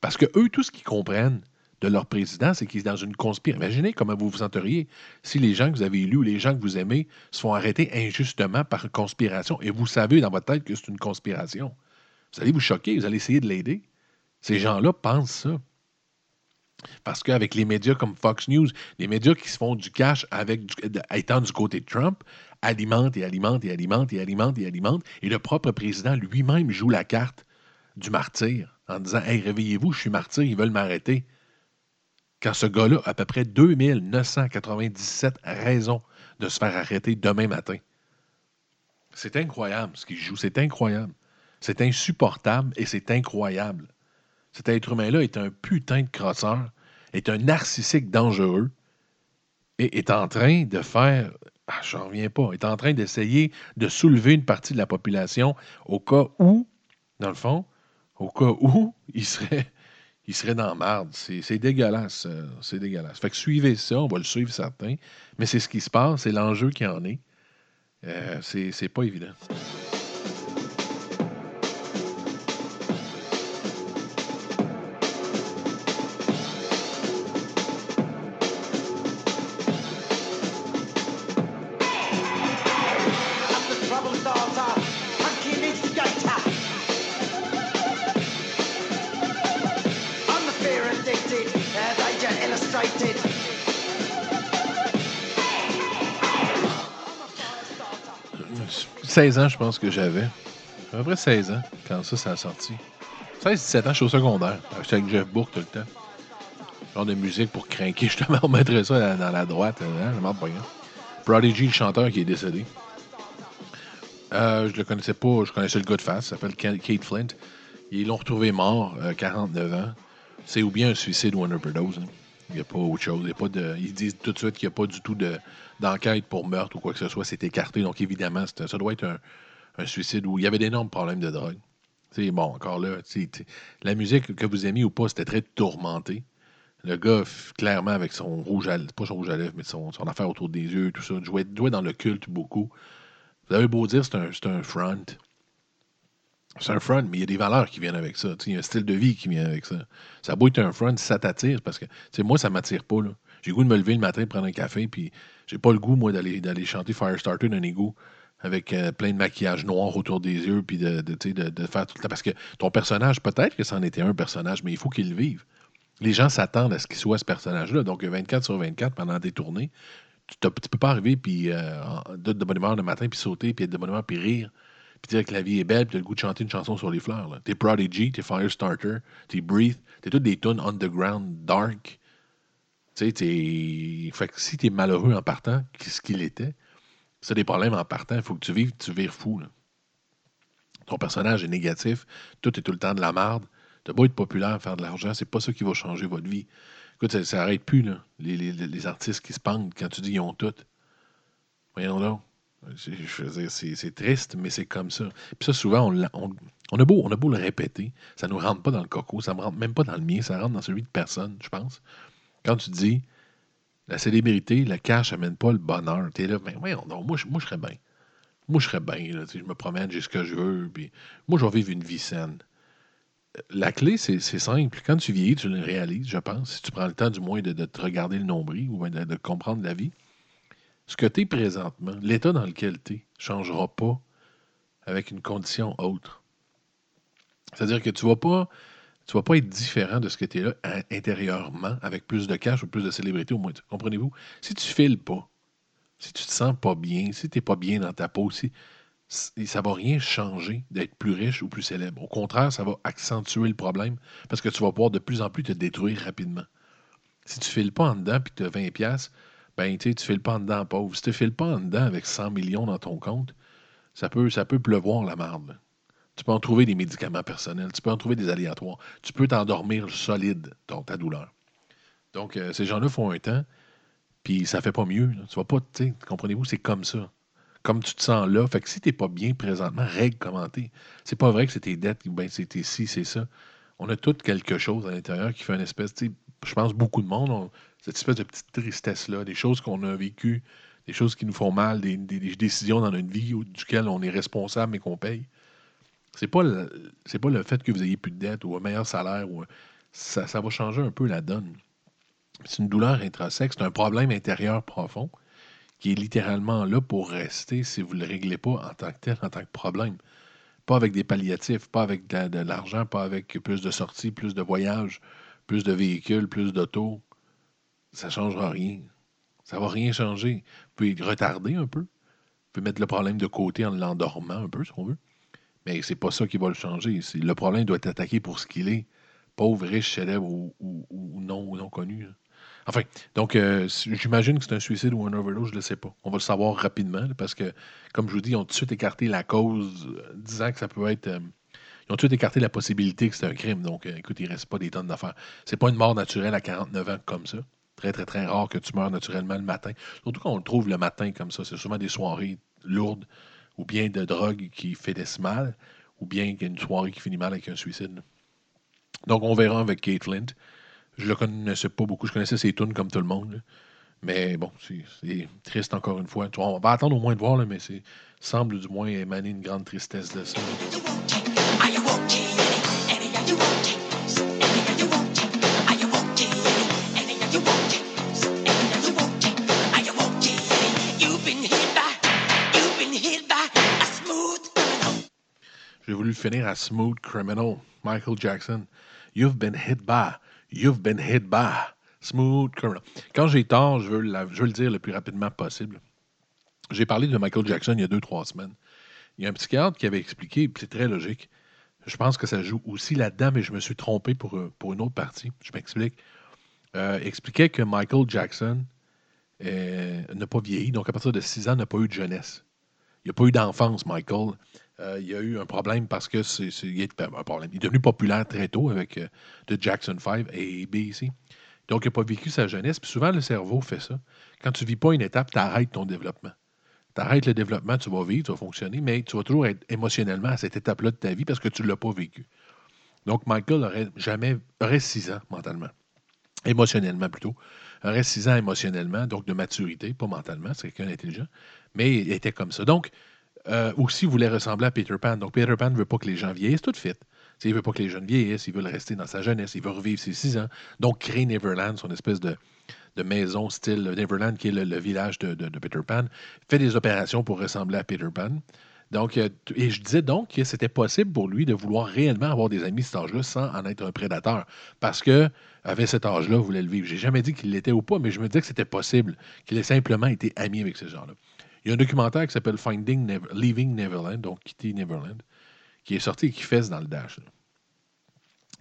Parce que eux, tout ce qu'ils comprennent de leur président, c'est qu'ils sont dans une conspiration. Imaginez comment vous vous senteriez si les gens que vous avez élus ou les gens que vous aimez se font arrêter injustement par conspiration et vous savez dans votre tête que c'est une conspiration. Vous allez vous choquer, vous allez essayer de l'aider. Ces gens-là pensent ça. Parce qu'avec les médias comme Fox News, les médias qui se font du cash avec étant du côté de Trump, alimentent et alimentent et alimentent et alimentent et alimentent. Et le propre président lui-même joue la carte du martyr en disant Hey, réveillez-vous, je suis martyr, ils veulent m'arrêter. Quand ce gars-là a à peu près 2997 raisons de se faire arrêter demain matin. C'est incroyable ce qu'il joue, c'est incroyable. C'est insupportable et c'est incroyable. Cet être humain-là est un putain de crosseur, est un narcissique dangereux et est en train de faire. Ah, j'en reviens pas. Est en train d'essayer de soulever une partie de la population au cas où, dans le fond, au cas où il serait, il serait dans marde. C'est dégueulasse. Euh, c'est dégueulasse. Fait que suivez ça, on va le suivre certain. Mais c'est ce qui se passe, c'est l'enjeu qui en est. Euh, c'est pas évident. 16 ans, je pense que j'avais. À peu près 16 ans quand ça, ça a sorti. 16-17 ans, je suis au secondaire. J'étais avec Jeff Bourque tout le temps. Genre de musique pour craquer. Justement, on mettrait ça dans la droite. Hein, pas Prodigy, le chanteur qui est décédé. Euh, je le connaissais pas. Je connaissais le gars de face. Il s'appelle Kate Flint. Ils l'ont retrouvé mort, 49 euh, ans. C'est ou bien un suicide ou une overdose. Hein. Il n'y a pas autre chose. Il pas de, ils disent tout de suite qu'il n'y a pas du tout d'enquête pour meurtre ou quoi que ce soit. C'est écarté. Donc, évidemment, ça doit être un, suicide où il y avait d'énormes problèmes de drogue. bon, encore là, la musique que vous aimez ou pas, c'était très tourmenté. Le gars, clairement, avec son rouge à pas son rouge à lèvres, mais son, affaire autour des yeux, tout ça, jouait, jouait dans le culte beaucoup. Vous avez beau dire, c'est un, un front. C'est un front, mais il y a des valeurs qui viennent avec ça. Il y a un style de vie qui vient avec ça. Ça a être un front, ça t'attire, parce que moi, ça ne m'attire pas. J'ai le goût de me lever le matin, prendre un café, puis j'ai pas le goût, moi, d'aller, chanter Firestarter d'un égout avec euh, plein de maquillage noir autour des yeux, puis de, de, faire tout le temps. Parce que ton personnage, peut-être que c'en était un personnage, mais il faut qu'il le vive. Les gens s'attendent à ce qu'il soit ce personnage-là. Donc, 24 sur 24, pendant des tournées, tu ne peux pas arriver, puis euh, de, bonne le matin, puis sauter, puis être de bonne humeur, puis rire puis dire que la vie est belle, puis t'as le goût de chanter une chanson sur les fleurs. T'es Prodigy, t'es Firestarter, t'es Breathe, t'es toutes des tunes underground, dark. Tu sais, t'es. Fait que si t'es malheureux en partant, ce qu'il était, c'est des problèmes en partant, il faut que tu vives, tu vires fou. Là. Ton personnage est négatif, tout est tout le temps de la merde. T'as beau être populaire, faire de l'argent, c'est pas ça qui va changer votre vie. Écoute, ça, ça arrête plus, là, les, artistes qui se pendent quand tu dis qu'ils ont tout. Voyons donc. Je c'est triste, mais c'est comme ça. Puis ça, souvent, on, on, a beau, le répéter, ça ne nous rentre pas dans le coco, ça ne me rentre même pas dans le mien, ça rentre dans celui de personne, je pense. Quand tu dis la célébrité, le cash amène pas le bonheur, tu es là, ben, ouais, non, moi, je, moi, je serais bien. Moi, je serais bien, je me promène, j'ai ce que je veux, puis moi, je vais vivre une vie saine. La clé, c'est simple. Quand tu vieillis, tu le réalises, je pense, si tu prends le temps du moins de, te regarder le nombril ou de comprendre la vie ce que tu es présentement, l'état dans lequel tu es, ne changera pas avec une condition autre. C'est-à-dire que tu ne vas, pas, vas pas être différent de ce que tu es là intérieurement, avec plus de cash ou plus de célébrité au moins. Comprenez-vous? Si tu files pas, si tu te sens pas bien, si tu n'es pas bien dans ta peau, si, ça ne va rien changer d'être plus riche ou plus célèbre. Au contraire, ça va accentuer le problème parce que tu vas pouvoir de plus en plus te détruire rapidement. Si tu ne files pas en dedans et que tu as 20$, ben, tu ne files pas en dedans pauvre. Si tu ne files pas en dedans avec 100 millions dans ton compte, ça peut, ça peut pleuvoir la marde. Tu peux en trouver des médicaments personnels, tu peux en trouver des aléatoires, tu peux t'endormir solide, dans ta douleur. Donc, euh, ces gens-là font un temps, puis ça fait pas mieux. Tu vas pas, comprenez-vous, c'est comme ça. Comme tu te sens là, fait que si tu n'es pas bien présentement, règle comment t'es. C'est pas vrai que c'est tes dettes, ben c'est tes ci, c'est ça. On a tout quelque chose à l'intérieur qui fait une espèce, je pense beaucoup de monde, cette espèce de petite tristesse-là, des choses qu'on a vécues, des choses qui nous font mal, des, décisions dans notre vie duquel on est responsable et qu'on paye. C'est pas c'est pas le fait que vous ayez plus de dettes ou un meilleur salaire ou ça, ça va changer un peu la donne. C'est une douleur intrinsèque, c'est un problème intérieur profond qui est littéralement là pour rester si vous ne le réglez pas en tant que tel, en tant que problème. Pas avec des palliatifs, pas avec de, de l'argent, pas avec plus de sorties, plus de voyages, plus de véhicules, plus d'autos ça ne changera rien. Ça ne va rien changer. Vous pouvez retarder un peu. Vous pouvez mettre le problème de côté en l'endormant un peu, si on veut. Mais c'est pas ça qui va le changer. Le problème doit être attaqué pour ce qu'il est. Pauvre, riche, célèbre ou, non, ou non connu. Enfin, donc, euh, j'imagine que c'est un suicide ou un overdose, je ne le sais pas. On va le savoir rapidement parce que, comme je vous dis, ils ont tout de suite écarté la cause, euh, disant que ça peut être. Euh, ils ont tout de suite écarté la possibilité que c'est un crime. Donc, écoute, il ne reste pas des tonnes d'affaires. C'est pas une mort naturelle à 49 ans comme ça très, très, très rare que tu meurs naturellement le matin. Surtout quand on le trouve le matin comme ça. C'est souvent des soirées lourdes ou bien de drogue qui des mal ou bien une soirée qui finit mal avec un suicide. Donc, on verra avec Kate Flint. Je le connaissais pas beaucoup. Je connaissais ses tunes comme tout le monde. Mais bon, c'est triste encore une fois. On va attendre au moins de voir, mais c'est semble du moins émaner une grande tristesse de ça. Voulu finir à Smooth Criminal, Michael Jackson. You've been hit by. You've been hit by. Smooth Criminal. Quand j'ai tort, je veux, le dire le plus rapidement possible. J'ai parlé de Michael Jackson il y a deux, trois semaines. Il y a un psychiatre qui avait expliqué, c'est très logique. Je pense que ça joue aussi là-dedans, mais je me suis trompé pour, pour une autre partie. Je m'explique. Euh, expliquait que Michael Jackson euh, n'a pas vieilli, donc à partir de 6 ans, n'a pas eu de jeunesse. Il n'a pas eu d'enfance, Michael. Euh, il a eu un problème parce que c'est, est, un problème. il est devenu populaire très tôt avec euh, The Jackson 5 et ABC. Donc, il n'a pas vécu sa jeunesse. Puis souvent, le cerveau fait ça. Quand tu ne vis pas une étape, tu arrêtes ton développement. Tu arrêtes le développement, tu vas vivre, tu vas fonctionner, mais tu vas toujours être émotionnellement à cette étape-là de ta vie parce que tu ne l'as pas vécu. Donc, Michael aurait jamais aurait 6 ans mentalement. Émotionnellement plutôt. Aurait 6 ans émotionnellement, donc de maturité, pas mentalement, c'est quelqu'un d'intelligent, mais il était comme ça. Donc, euh, aussi voulait ressembler à Peter Pan. Donc, Peter Pan ne veut pas que les gens vieillissent tout de suite. Il ne veut pas que les jeunes vieillissent, il veut rester dans sa jeunesse, il veut revivre ses six ans. Donc, créer Neverland, son espèce de, maison style Neverland, qui est le, village de, Peter Pan, fait des opérations pour ressembler à Peter Pan. Donc, euh, et je disais donc que c'était possible pour lui de vouloir réellement avoir des amis à cet âge-là sans en être un prédateur. Parce que, avec cet âge-là, il voulait le vivre. J'ai jamais dit qu'il l'était ou pas, mais je me disais que c'était possible, qu'il ait simplement été ami avec ces gens-là. Il y a un documentaire qui s'appelle Finding Never- Leaving Neverland, donc Quitter Neverland, qui est sorti et qui fesse dans le dash. là.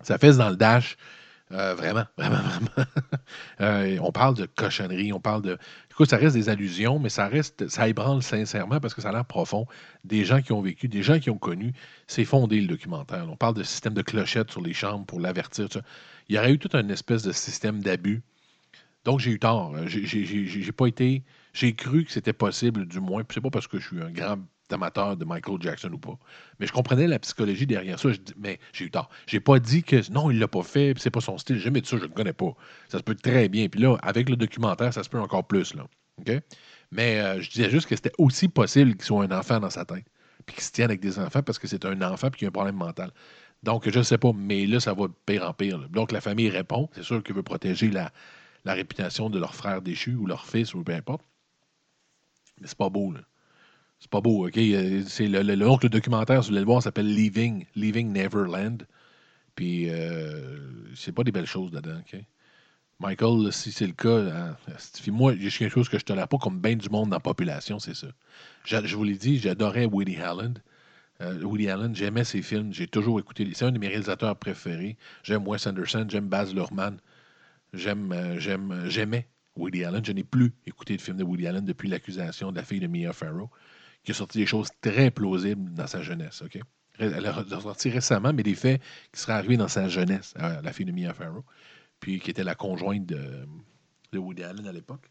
Ça fesse dans le dash, euh, vraiment, vraiment, vraiment. Euh, on parle de cochonnerie, on parle de. Écoute, ça reste des allusions, mais ça reste, ça ébranle sincèrement parce que ça a l'air profond. Des gens qui ont vécu, des gens qui ont connu, c'est fondé le documentaire. On parle de système de clochettes sur les chambres pour l'avertir. Il y aurait eu tout un espèce de système d'abus. Donc, j'ai eu tort. J'ai pas été. J'ai cru que c'était possible, du moins. Puis c'est pas parce que je suis un grand amateur de Michael Jackson ou pas. Mais je comprenais la psychologie derrière ça. Je mais j'ai eu tort. J'ai pas dit que non, il l'a pas fait, c'est pas son style. J'ai jamais dit ça, je ne connais pas. Ça se peut très bien. Puis là, avec le documentaire, ça se peut encore plus. Là. Mais euh, je disais juste que c'était aussi possible qu'il soit un enfant dans sa tête. Puis qu'il se tienne avec des enfants parce que c'est un enfant puis qu'il a un problème mental. Donc, je ne sais pas, mais là, ça va de pire en pire. Donc, la famille répond. C'est sûr qu'il veut protéger la, la réputation de leur frère déchu ou leur fils ou peu importe. Mais c'est pas beau, là. C'est pas beau, OK? Euh, C'est le, le- documentaire, si vous voulez le voir, s'appelle Leaving, Leaving Neverland. Puis, euh, c'est pas des belles choses dedans, OK? Michael, si c'est le cas, hein, moi, j'ai quelque chose que je tolère pas comme bien du monde dans la population, c'est ça. Je vous l'ai dit, j'adorais Woody Allen. Euh, Woody Allen, j'aimais ses films, j'ai toujours écouté. C'est un de mes réalisateurs préférés. J'aime Wes Anderson, j'aime Baz Luhrmann. J'aime, j'aime, j'aimais Woody Allen. Je n'ai plus écouté de film de Woody Allen depuis l'accusation de la fille de Mia Farrow, qui a sorti des choses très plausibles dans sa jeunesse. OK? Ré- Elle a sorti récemment, mais des faits qui seraient arrivés dans sa jeunesse, euh, la fille de Mia Farrow, puis qui était la conjointe de, Woody Allen à l'époque.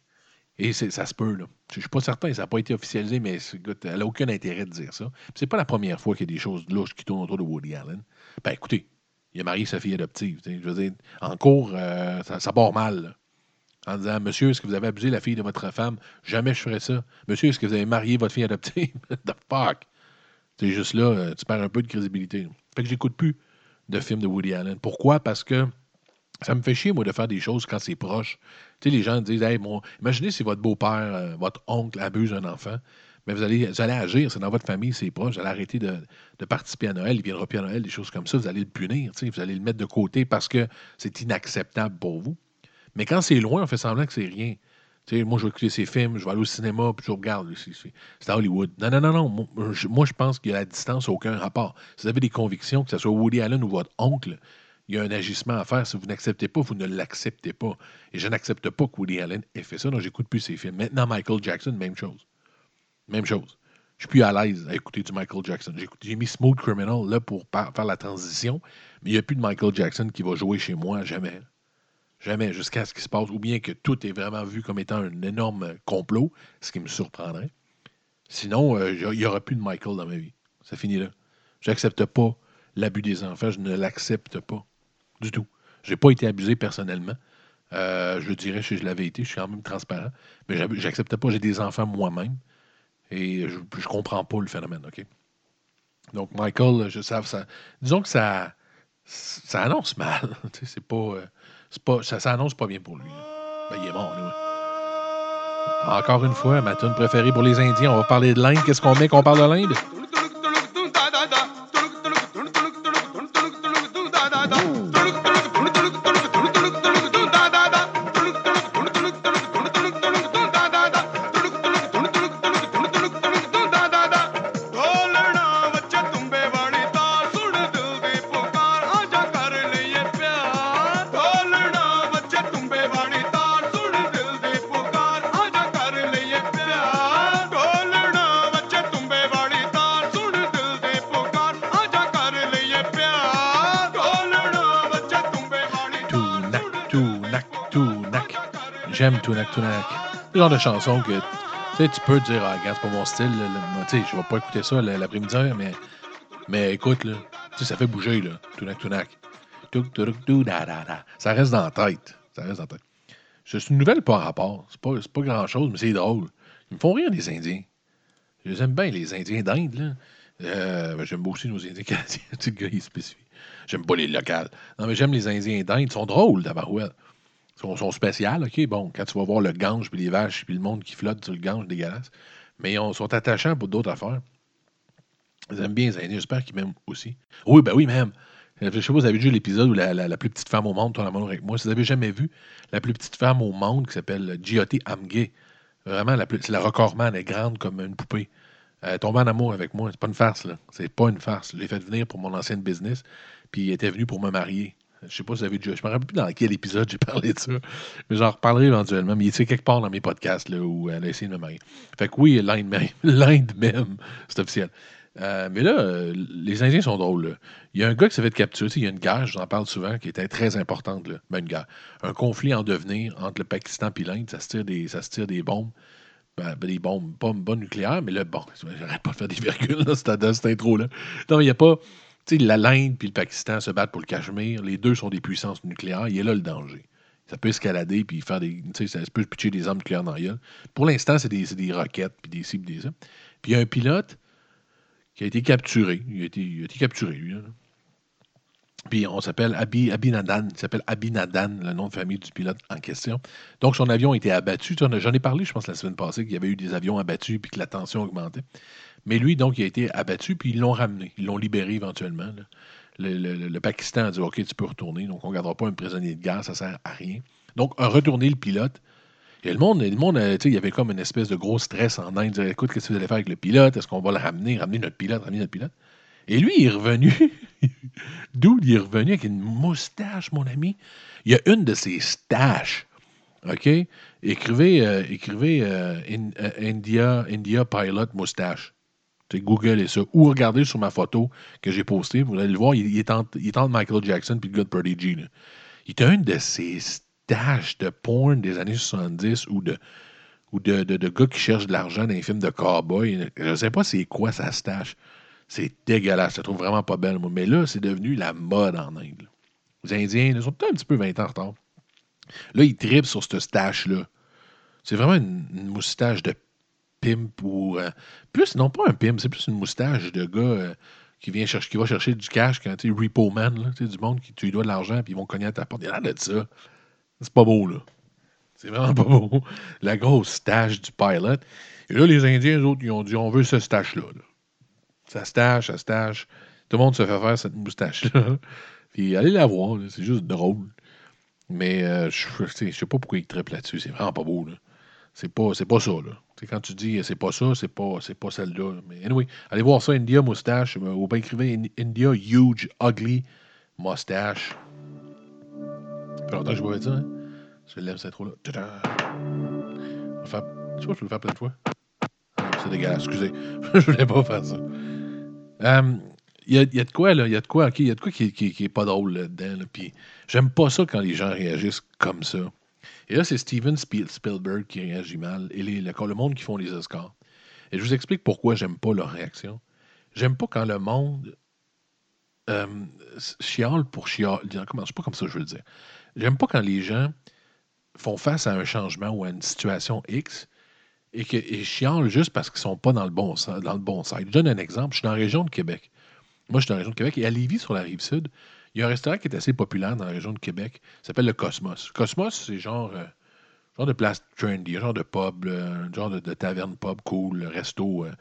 Et ça se peut, là. Je ne suis pas certain, ça n'a pas été officialisé, mais elle n'a aucun intérêt de dire ça. C'est pas la première fois qu'il y a des choses louches qui tournent autour de Woody Allen. Ben écoutez, il a marié sa fille adoptive. Je veux dire, en cours, euh, ça, ça part mal. là. En disant, Monsieur, est-ce que vous avez abusé la fille de votre femme? Jamais je ferais ça. Monsieur, est-ce que vous avez marié votre fille adoptive? The fuck? C'est juste là, euh, tu perds un peu de crédibilité. Fait que j'écoute plus de films de Woody Allen. Pourquoi? Parce que ça me fait chier, moi, de faire des choses quand c'est proche. Tu les gens disent, hey, mon... imaginez si votre beau-père, euh, votre oncle abuse un enfant. Mais vous allez, agir, c'est dans votre famille, c'est proche. Vous allez arrêter de, participer à Noël, il viendra plus à Noël, des choses comme ça. Vous allez le punir, vous allez le mettre de côté parce que c'est inacceptable pour vous. Mais quand c'est loin, on fait semblant que c'est rien. Moi, je vais écouter ces films, je vais aller au cinéma, puis je regarde. C'est- à Hollywood. Non, non, non, non. Moi, je, moi, je pense qu'il y a la distance, aucun rapport. Si vous avez des convictions, que ce soit Woody Allen ou votre oncle, il y a un agissement à faire. Si vous n'acceptez pas, vous ne l'acceptez pas. Et je n'accepte pas que Woody Allen ait fait ça, donc j'écoute plus ses films. Maintenant, Michael Jackson, même chose. Même chose. Je suis plus à l'aise à écouter du Michael Jackson. J'ai mis Smooth Criminal là pour faire la transition, mais il n'y a plus de Michael Jackson qui va jouer chez moi, jamais. Jamais, jusqu'à ce qui se passe, ou bien que tout est vraiment vu comme étant un énorme complot, ce qui me surprendrait. Sinon, euh, il n'y aura plus de Michael dans ma vie. Ça finit là. Je n'accepte pas l'abus des enfants, je ne l'accepte pas. Du tout. Je n'ai pas été abusé personnellement. Euh, je dirais si je l'avais été, je suis quand même transparent. Mais j'acceptais pas, j'ai des enfants moi-même. Et je ne comprends pas le phénomène, OK? Donc, Michael, je sais, ça, disons que ça, ça annonce mal. c'est pas, euh, pas, ça, ça annonce pas bien pour lui. Ben, il est mort, lui. Encore une fois, ma tune préférée pour les Indiens. On va parler de l'Inde. Qu'est-ce qu'on met qu'on parle de l'Inde? J'aime Tunak Tunak. Le genre de chanson que tu peux dire, ah, regarde, c'est pas mon style. Je ne je vais pas écouter ça l'après-midi, mais, mais écoute, là, ça fait bouger, là. Tunak Tunak. Ça reste dans la tête. Ça reste dans la tête. C'est une nouvelle par rapport. C'est pas, pas grand-chose, mais c'est drôle. Ils me font rire, les Indiens. Je les aime bien, les Indiens d'Inde, là. Euh, ben, j'aime aussi nos Indiens canadiens. le gars, il. J'aime pas les locales. Non, mais j'aime les Indiens d'Inde. Ils sont drôles, d'abord sont, sont spéciales, OK? Bon, quand tu vas voir le gange, puis les vaches, puis le monde qui flotte sur le gange, dégueulasse. Mais ils sont attachants pour d'autres affaires. Ils aiment bien les Indiens. J'espère qu'ils m'aiment aussi. Oui, ben oui, même. Je sais pas vous avez vu l'épisode où la, plus petite femme au monde tombe en avec moi. Si vous n'avez jamais vu la plus petite femme au monde qui s'appelle Gioti Amge, vraiment, la c'est la recordman, elle est grande comme une poupée. Elle tombe en amour avec moi. C'est pas une farce, là. C'est pas une farce. Je l'ai fait venir pour mon ancienne business, puis elle était venue pour me marier. Je sais pas si vous avez déjà. Je me rappelle plus dans quel épisode j'ai parlé de ça. Mais j'en reparlerai éventuellement. Mais il est quelque part dans mes podcasts là, où elle a essayé de me marier. Fait que oui, l'Inde même. L'Inde même. C'est officiel. Euh, mais là, les Indiens sont drôles. Il y a un gars qui s'est fait capturer. Il y a une guerre, j'en parle souvent, qui était très importante. Là. Ben, une guerre. Un conflit en devenir entre le Pakistan et l'Inde. Ça se tire des, ça se tire des bombes. Ben, ben des bombes, pas, nucléaires, mais là, bon, j'arrête pas de faire des virgules dans cette, intro-là. Non, il n'y a pas la l'Inde et le Pakistan se battent pour le Cachemire. Les deux sont des puissances nucléaires. Il y a là le danger. Ça peut escalader puis faire des. Ça peut pitcher des armes nucléaires dans la Pour l'instant, c'est des, roquettes puis des cibles, des. Puis il y a un pilote qui a été capturé. Il a été, capturé, lui. Puis on s'appelle Abi, Abinadan. Il s'appelle Abinadan, le nom de famille du pilote en question. Donc son avion a été abattu. J'en ai parlé, je pense, la semaine passée, qu'il y avait eu des avions abattus puis que la tension augmentait. Mais lui, donc, il a été abattu, puis ils l'ont ramené. Ils l'ont libéré éventuellement. Le, Pakistan a dit OK, tu peux retourner. Donc, on ne gardera pas un prisonnier de guerre, ça ne sert à rien. Donc, a retourné le pilote. Et le monde, le monde euh, il y avait comme une espèce de gros stress en Inde. Disait, Écoute, qu'est-ce que vous allez faire avec le pilote? Est-ce qu'on va le ramener? Ramener notre pilote Ramener notre pilote Et lui, il est revenu. D'où il est revenu avec une moustache, mon ami. Il y a une de ses staches. OK? Écrivez, euh, écrivez euh, India, India Pilot Moustache. Google et ça. Ou regardez sur ma photo que j'ai postée. Vous allez le voir, il, est, entre, Michael Jackson et le gars de Prodigy. Il est un de ces stages de porn des années 70 ou de, de, de, gars qui cherchent de l'argent dans les films de cowboy. Je ne sais pas c'est quoi sa stache. C'est dégueulasse. Je la trouve vraiment pas belle, moi. Mais là, c'est devenu la mode en Inde. Les Indiens ils sont peut-être un petit peu 20 ans en retard. Là, ils tripent sur cette stache-là. C'est vraiment une, une, moustache de pimp ou. Euh, plus, non pas un pimp, c'est plus une moustache de gars euh, qui, vient chercher, qui va chercher du cash quand tu repo man, là, du monde qui tu lui dois de l'argent puis ils vont cogner à ta porte. Il y a de ça. C'est pas beau, là. C'est vraiment pas beau. La grosse stache du pilot. Et là, les Indiens, eux autres, ils ont dit on veut ce stache-là. Ça stache, ça stache. Tout le monde se fait faire cette moustache-là. Puis allez la voir, c'est juste drôle. Mais euh, je sais pas pourquoi ils trippent là-dessus. C'est vraiment pas beau. Là. C'est pas, c'est pas ça, là. quand tu dis c'est pas ça, c'est pas, c'est pas celle-là. Mais anyway, allez voir ça, India Moustache, ou bien écrivez India Huge Ugly Moustache. Ça fait longtemps que je vois ça, hein? Je lève cette trop-là. Tu vois, je peux le faire plein de fois. Ah, c'est dégueulasse, excusez. je voulais pas faire ça. Il um, y, a, y, a, de quoi, là? Il y a de quoi, OK? Il y a de quoi qui, qui, qui est pas drôle là-dedans. Là? Puis j'aime pas ça quand les gens réagissent comme ça. Et là, c'est Steven Spielberg qui réagit mal et les, le, monde qui font les Oscars. Et je vous explique pourquoi j'aime pas leur réaction. J'aime pas quand le monde euh, chiale pour chiale. Comment, c'est pas comme ça que je veux le dire. J'aime pas quand les gens font face à un changement ou à une situation X et qu'ils chialent juste parce qu'ils sont pas dans le bon dans le bon. Je donne un exemple. Je suis dans la région de Québec. Moi, je suis dans la région de Québec et à Lévis, sur la rive sud, il y a un restaurant qui est assez populaire dans la région de Québec. Il s'appelle le Cosmos. Cosmos, c'est genre, euh, genre de place trendy, genre de pub, un genre de, taverne pub cool, resto, euh,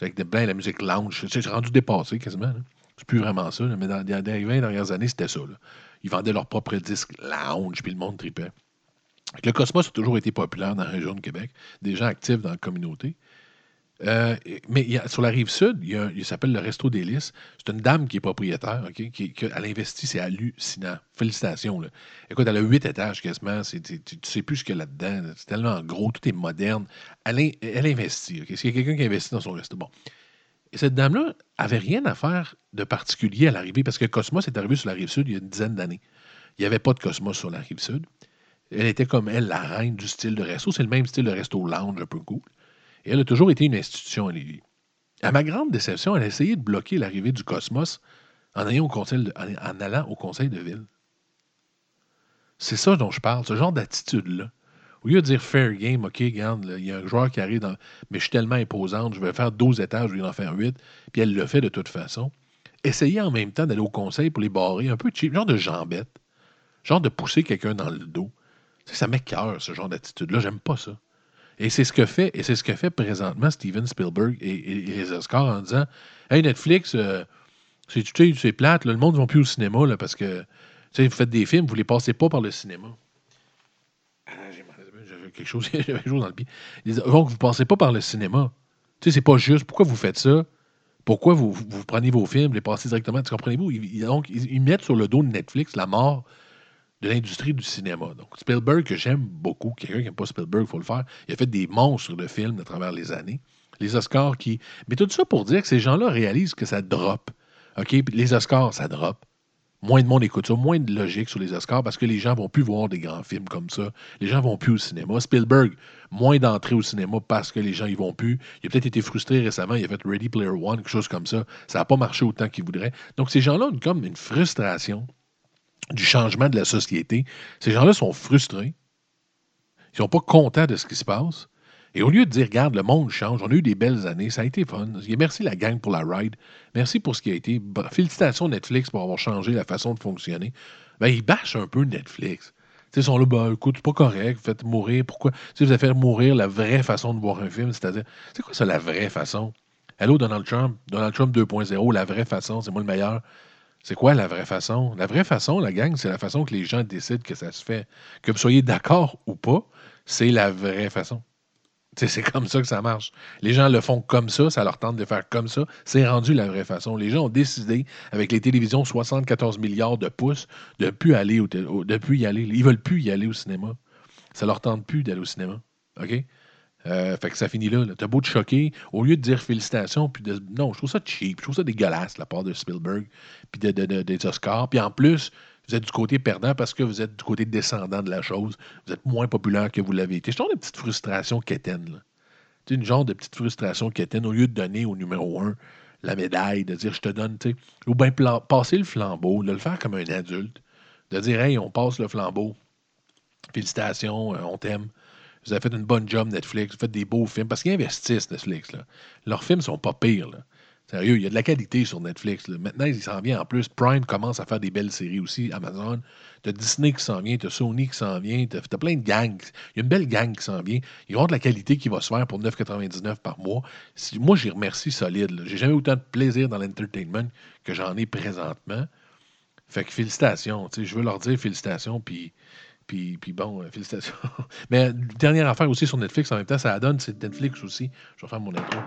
avec de, plein la musique lounge. C'est rendu dépassé quasiment. C'est plus vraiment ça, mais dans, les 20 dernières années, c'était ça. Ils vendaient leur propre disque lounge, puis le monde tripait. Le Cosmos a toujours été populaire dans la région de Québec, des gens actifs dans la communauté. Euh, mais sur la rive sud, il, s'appelle le Resto d'Hélice. C'est une dame qui est propriétaire, qui, elle investit, c'est hallucinant. Félicitations. Écoute, elle a huit étages quasiment. tu ne sais plus ce qu'il y a là-dedans. C'est tellement gros, tout est moderne. Elle, elle investit. OK? C'est quelqu'un qui investit dans son resto. Bon. Et cette dame-là avait rien à faire de particulier à l'arrivée parce que Cosmos est arrivé sur la rive sud il y a une dizaine d'années. Il n'y avait pas de Cosmos sur la rive sud. Elle était comme elle, la reine du style de resto. C'est le même style de resto lounge un peu cool. Elle a toujours été une institution à Lévis. À ma grande déception, elle a essayé de bloquer l'arrivée du Cosmos en, allant au conseil de, ville. C'est ça dont je parle, ce genre d'attitude-là. Au lieu de dire fair game, OK, regarde, il y a un joueur qui arrive. Mais je suis tellement imposante, je vais faire 12 étages, je vais en faire 8, puis elle le fait de toute façon. Essayez en même temps d'aller au conseil pour les barrer, un peu cheap, genre de jambette, genre de pousser quelqu'un dans le dos. Ça m'écœure, ce genre d'attitude-là. J'aime pas ça. Et c'est ce que fait, et c'est ce que fait présentement Steven Spielberg et, les Oscars en disant Hey Netflix, euh, c'est plate, le monde ne va plus au cinéma là, parce que vous faites des films, vous ne les passez pas par le cinéma. Ah, j'avais quelque chose, quelque chose dans le pied. Donc, vous ne passez pas par le cinéma. Tu sais, c'est pas juste. Pourquoi vous faites ça? Pourquoi vous, vous, prenez vos films, les passez directement? Comprenez-vous? donc, ils, mettent sur le dos de Netflix la mort de l'industrie du cinéma. Donc, Spielberg, que j'aime beaucoup, quelqu'un qui n'aime pas Spielberg, il faut le faire, il a fait des monstres de films à travers les années. Les Oscars qui. Mais tout ça pour dire que ces gens-là réalisent que ça drop. OK? les Oscars, ça drop. Moins de monde écoute ça, moins de logique sur les Oscars parce que les gens vont plus voir des grands films comme ça. Les gens vont plus au cinéma. Spielberg, moins d'entrées au cinéma parce que les gens y vont plus. Il a peut-être été frustré récemment, il a fait Ready Player One, quelque chose comme ça. Ça n'a pas marché autant qu'il voudrait. Donc ces gens-là ont comme une frustration du changement de la société. Ces gens-là sont frustrés. Ils sont pas contents de ce qui se passe. Et au lieu de dire, regarde, le monde change, on a eu des belles années, ça a été fun. Merci la gang pour la ride. Merci pour ce qui a été. Félicitations Netflix pour avoir changé la façon de fonctionner. Ben, ils bâchent un peu Netflix. ils sont là, ben, écoute, c'est pas correct, vous faites mourir. Pourquoi? vous avez fait mourir la vraie façon de voir un film, c'est-à-dire, c'est quoi ça, la vraie façon? Allô, Donald Trump, Donald Trump 2.0, la vraie façon, c'est moi le meilleur. C'est quoi la vraie façon? La vraie façon, la gang, c'est la façon que les gens décident que ça se fait. Que vous soyez d'accord ou pas, c'est la vraie façon. C'est comme ça que ça marche. Les gens le font comme ça, ça leur tente de faire comme ça. C'est rendu la vraie façon. Les gens ont décidé, avec les télévisions 74 milliards de pouces, de plus aller au, de plus y aller. Ils veulent plus y aller au cinéma. Ça leur tente plus d'aller au cinéma. OK? Euh, fait que ça finit là. T'as beau te choquer, au lieu de dire félicitations, puis de. Non, je trouve ça cheap, je trouve ça dégueulasse la part de Spielberg, puis de, des Oscars. Puis en plus, vous êtes du côté perdant parce que vous êtes du côté descendant de la chose. Vous êtes moins populaire que vous l'avez été. Je trouve une petite frustration quétaine. Là. une genre de petite frustration quétaine, au lieu de donner au numéro un la médaille, de dire je te donne, tu ou bien passer le flambeau, de le faire comme un adulte, de dire hey, on passe le flambeau, félicitations, euh, on t'aime. Vous avez fait une bonne job, Netflix. Vous faites des beaux films. Parce qu'ils investissent, Netflix. Là. Leurs films sont pas pires. Là. Sérieux, il y a de la qualité sur Netflix. Là. Maintenant, il s'en vient en plus. Prime commence à faire des belles séries aussi. Amazon. T'as Disney qui s'en vient, t'as Sony qui s'en vient, t'as as plein de gangs. Il y a une belle gang qui s'en vient. Ils vont de la qualité qui va se faire pour 9,99 par mois. moi, j'y remercie solide. J'ai jamais autant de plaisir dans l'entertainment que j'en ai présentement. Fait que félicitations. Je veux leur dire félicitations. Puis puis, bon, euh, félicitations. Mais dernière affaire aussi sur Netflix, en même temps, ça donne, c'est Netflix aussi. Je vais faire mon intro.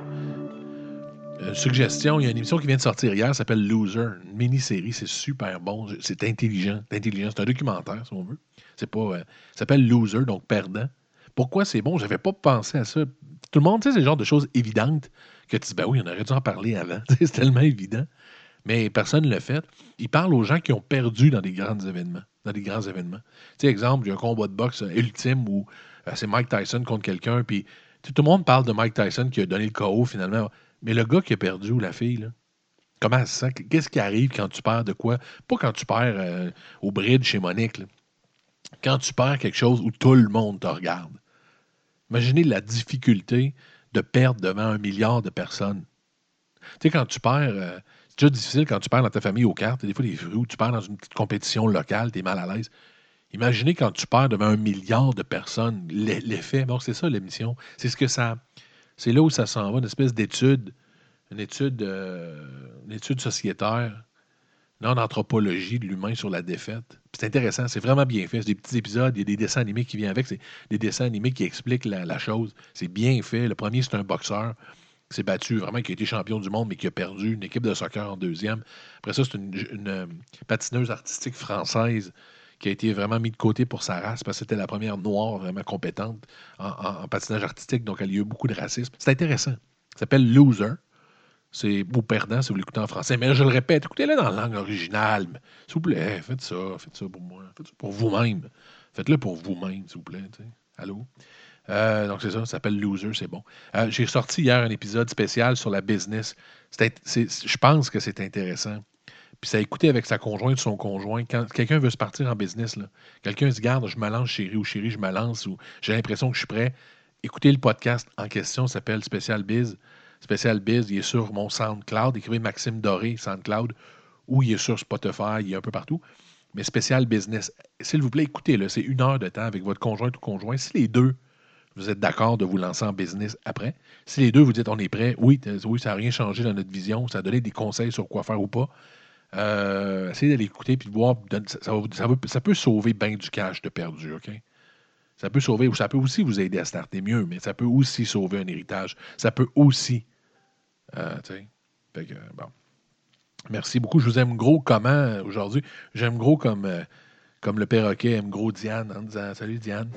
Euh, suggestion, il y a une émission qui vient de sortir hier, s'appelle Loser, une mini-série, c'est super bon, c'est intelligent, intelligent, c'est un documentaire si on veut. C'est pas, euh, ça s'appelle Loser, donc perdant. Pourquoi c'est bon? J'avais pas pensé à ça. Tout le monde, tu sais, c'est le genre de choses évidentes que tu dis, ben oui, on aurait dû en parler avant. c'est tellement évident. Mais personne ne le fait. Il parle aux gens qui ont perdu dans des grands événements dans des grands événements. Tu sais, exemple, a un combat de boxe ultime où euh, c'est Mike Tyson contre quelqu'un, puis tout le monde parle de Mike Tyson qui a donné le KO finalement. Mais le gars qui a perdu ou la fille, Comment ça se? Qu'est-ce qui arrive quand tu perds de quoi? Pas quand tu perds euh, au bridge chez Monique. Quand tu perds quelque chose où tout le monde te regarde. Imaginez la difficulté de perdre devant un milliard de personnes. Tu sais, quand tu perds, euh, c'est déjà difficile quand tu perds dans ta famille aux cartes. Des fois, des où tu perds dans une petite compétition locale, tu es mal à l'aise. Imaginez quand tu perds devant un milliard de personnes, l'e- l'effet. Bon, c'est ça l'émission. C'est ce que ça. C'est là où ça s'en va, une espèce d'étude, une étude, euh, une étude sociétaire, non d'anthropologie de l'humain sur la défaite. C'est intéressant, c'est vraiment bien fait. C'est des petits épisodes, il y a des dessins animés qui viennent avec, c'est des dessins animés qui expliquent la chose. C'est bien fait. Le premier, c'est un boxeur qui s'est battu, vraiment, qui a été champion du monde, mais qui a perdu une équipe de soccer en deuxième. Après ça, c'est une, euh, patineuse artistique française qui a été vraiment mise de côté pour sa race parce que c'était la première noire vraiment compétente en, patinage artistique. Donc, il y a eu beaucoup de racisme. C'est intéressant. Ça s'appelle Loser. C'est beau perdant si vous l'écoutez en français. Mais je le répète, écoutez-le dans la langue originale. S'il vous plaît, faites ça. Faites ça pour moi. Faites ça pour vous-même. Faites-le pour vous-même, s'il vous plaît. Allô? Euh, donc, c'est ça. Ça s'appelle Loser, c'est bon. Euh, J'ai sorti hier un épisode spécial sur la business. Je pense que c'est intéressant. Puis ça a écouté avec sa conjointe, son conjoint. Quand quelqu'un veut se partir en business, quelqu'un se garde, je me lance chérie ou chérie, je me lance ou j'ai l'impression que je suis prêt. Écoutez le podcast en question, s'appelle Spécial Biz. Spécial Biz, il est sur mon SoundCloud. Écrivez Maxime Doré, SoundCloud, ou il est sur Spotify, il est un peu partout. Mais Spécial Business, s'il vous plaît, écoutez-le. C'est une heure de temps avec votre conjoint ou conjoint. Si les deux, vous êtes d'accord de vous lancer en business après, si les deux vous dites on est prêt, oui, oui ça n'a rien changé dans notre vision, ça a donné des conseils sur quoi faire ou pas, euh, essayez d'aller écouter puis de voir. Ça, peut sauver bien du cash de perdu, OK? Ça peut sauver, ou ça peut aussi vous aider à starter mieux, mais ça peut aussi sauver un héritage. Ça peut aussi. euh, bon. Merci beaucoup. Je vous aime gros comment euh, aujourd'hui? J'aime gros comme, comme le perroquet aime gros Diane en disant Salut Diane.